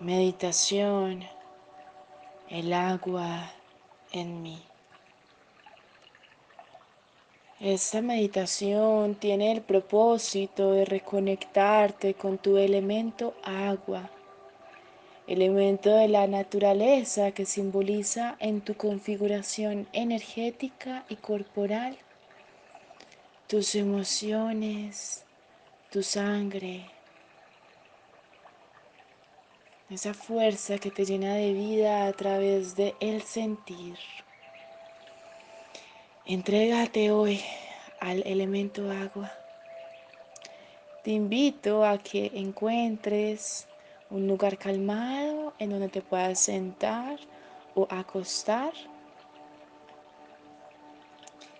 Meditación, el agua en mí. Esta meditación tiene el propósito de reconectarte con tu elemento agua, elemento de la naturaleza que simboliza en tu configuración energética y corporal tus emociones, tu sangre, esa fuerza que te llena de vida a través de el sentir. Entrégate hoy al elemento agua. Te invito a que encuentres un lugar calmado en donde te puedas sentar o acostar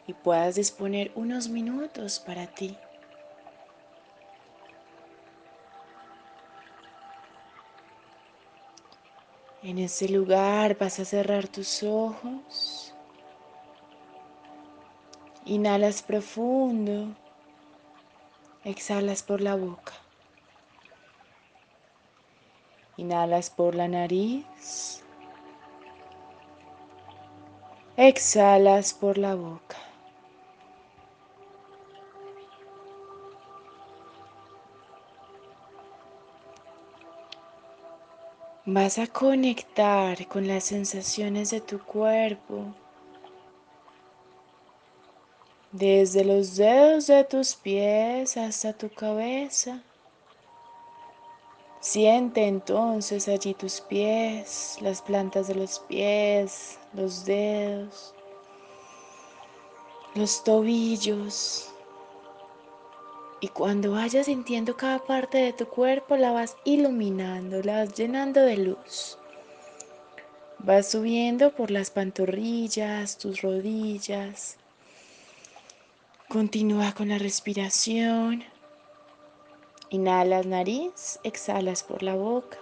y puedas disponer unos minutos para ti. En ese lugar vas a cerrar tus ojos. Inhalas profundo. Exhalas por la boca. Inhalas por la nariz. Exhalas por la boca. Vas a conectar con las sensaciones de tu cuerpo. Desde los dedos de tus pies hasta tu cabeza. Siente entonces allí tus pies, las plantas de los pies, los dedos, los tobillos, y cuando vayas sintiendo cada parte de tu cuerpo, la vas iluminando, la vas llenando de luz. Vas subiendo por las pantorrillas, tus rodillas. Continúa con la respiración. Inhalas nariz, exhalas por la boca.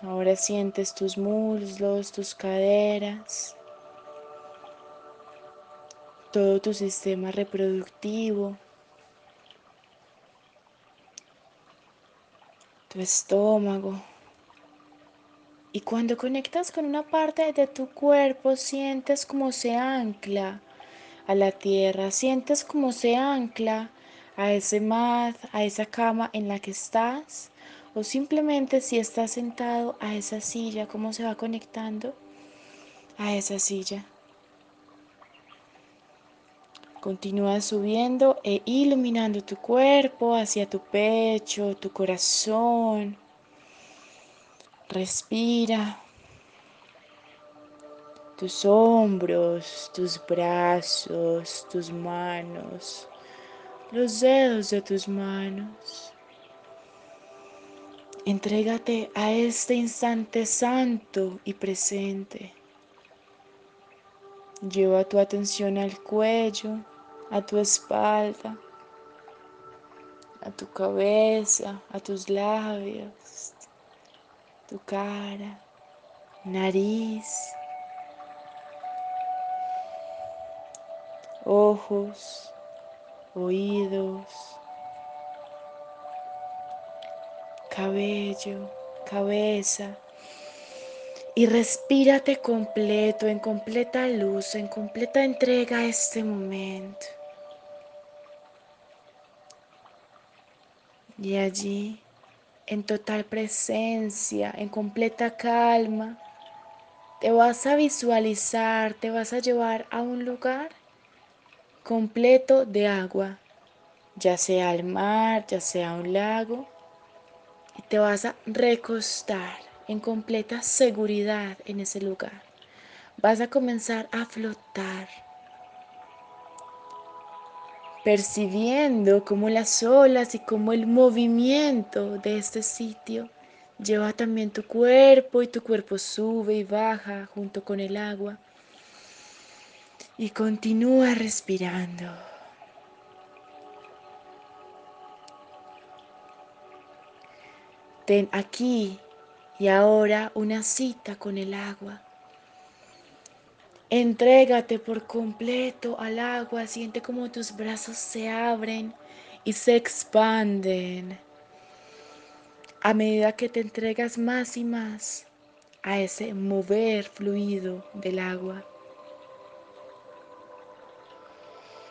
Ahora sientes tus muslos, tus caderas todo tu sistema reproductivo, tu estómago. Y cuando conectas con una parte de tu cuerpo, sientes como se ancla a la tierra, sientes como se ancla a ese mat, a esa cama en la que estás, o simplemente si estás sentado a esa silla, cómo se va conectando a esa silla. Continúa subiendo e iluminando tu cuerpo hacia tu pecho, tu corazón. Respira. Tus hombros, tus brazos, tus manos, los dedos de tus manos. Entrégate a este instante santo y presente. Lleva tu atención al cuello, a tu espalda, a tu cabeza, a tus labios, tu cara, nariz, ojos, oídos, cabello, cabeza. Y respírate completo, en completa luz, en completa entrega a este momento. Y allí, en total presencia, en completa calma, te vas a visualizar, te vas a llevar a un lugar completo de agua, ya sea el mar, ya sea un lago, y te vas a recostar en completa seguridad en ese lugar. Vas a comenzar a flotar percibiendo cómo las olas y cómo el movimiento de este sitio lleva también tu cuerpo y tu cuerpo sube y baja junto con el agua. Y continúa respirando. Ten aquí y ahora una cita con el agua. Entrégate por completo al agua, siente como tus brazos se abren y se expanden a medida que te entregas más y más a ese mover fluido del agua.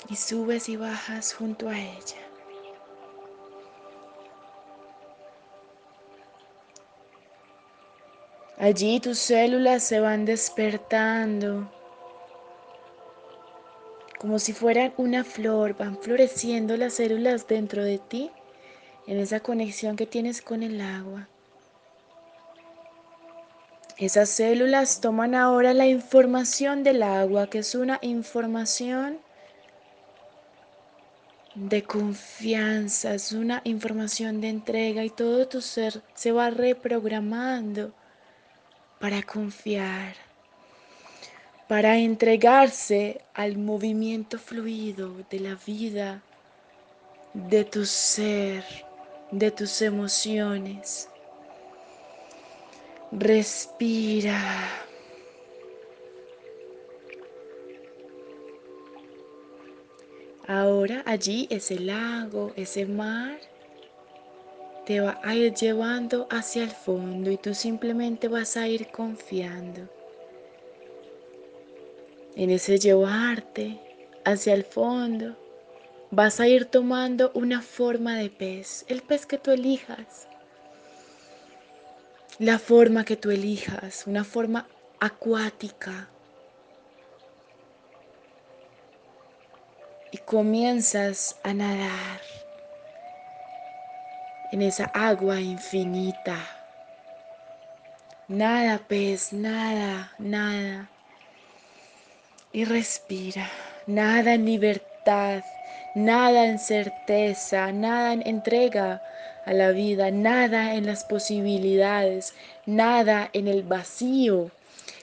Y subes y bajas junto a ella. Allí tus células se van despertando como si fueran una flor, van floreciendo las células dentro de ti en esa conexión que tienes con el agua. Esas células toman ahora la información del agua, que es una información de confianza, es una información de entrega y todo tu ser se va reprogramando para confiar, para entregarse al movimiento fluido de la vida, de tu ser, de tus emociones. Respira. Ahora allí ese lago, ese mar, te va a ir llevando hacia el fondo y tú simplemente vas a ir confiando en ese llevarte hacia el fondo. Vas a ir tomando una forma de pez, el pez que tú elijas, la forma que tú elijas, una forma acuática. Y comienzas a nadar en esa agua infinita. Nada, pez, nada, nada. Y respira, nada en libertad, nada en certeza, nada en entrega a la vida, nada en las posibilidades, nada en el vacío,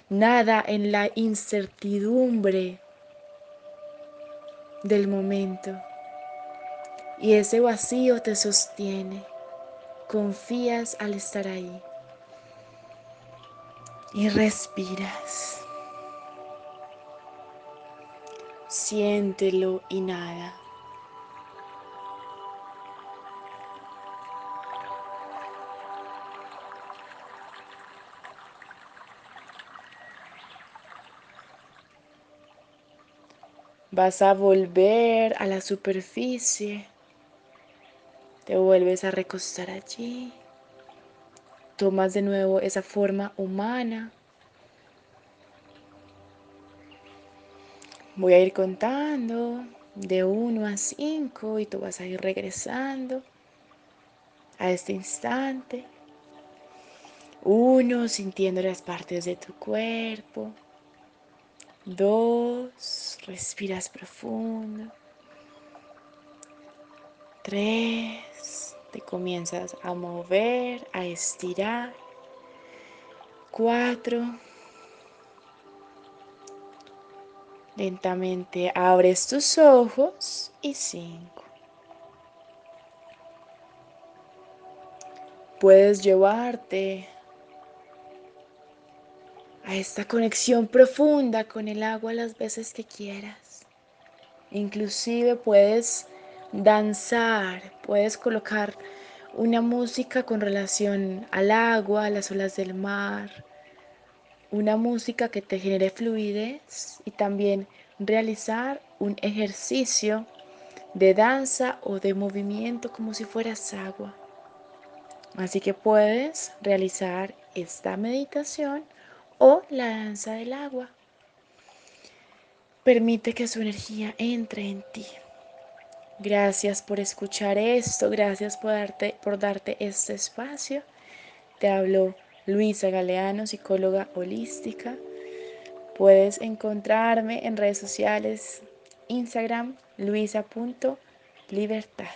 nada en la incertidumbre del momento. Y ese vacío te sostiene confías al estar ahí. Y respiras. Siéntelo y nada. Vas a volver a la superficie te vuelves a recostar allí. Tomas de nuevo esa forma humana. Voy a ir contando de 1 a 5 y tú vas a ir regresando a este instante. Uno, sintiendo las partes de tu cuerpo. Dos, respiras profundo. Tres, te comienzas a mover, a estirar. Cuatro. Lentamente abres tus ojos y cinco. Puedes llevarte a esta conexión profunda con el agua las veces que quieras. Inclusive puedes danzar, puedes colocar una música con relación al agua, a las olas del mar, una música que te genere fluidez y también realizar un ejercicio de danza o de movimiento como si fueras agua. Así que puedes realizar esta meditación o la danza del agua. Permite que su energía entre en ti. Gracias por escuchar esto, gracias por darte, por darte este espacio. Te hablo Luisa Galeano, psicóloga holística. Puedes encontrarme en redes sociales, Instagram, luisa.libertad.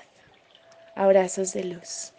Abrazos de luz.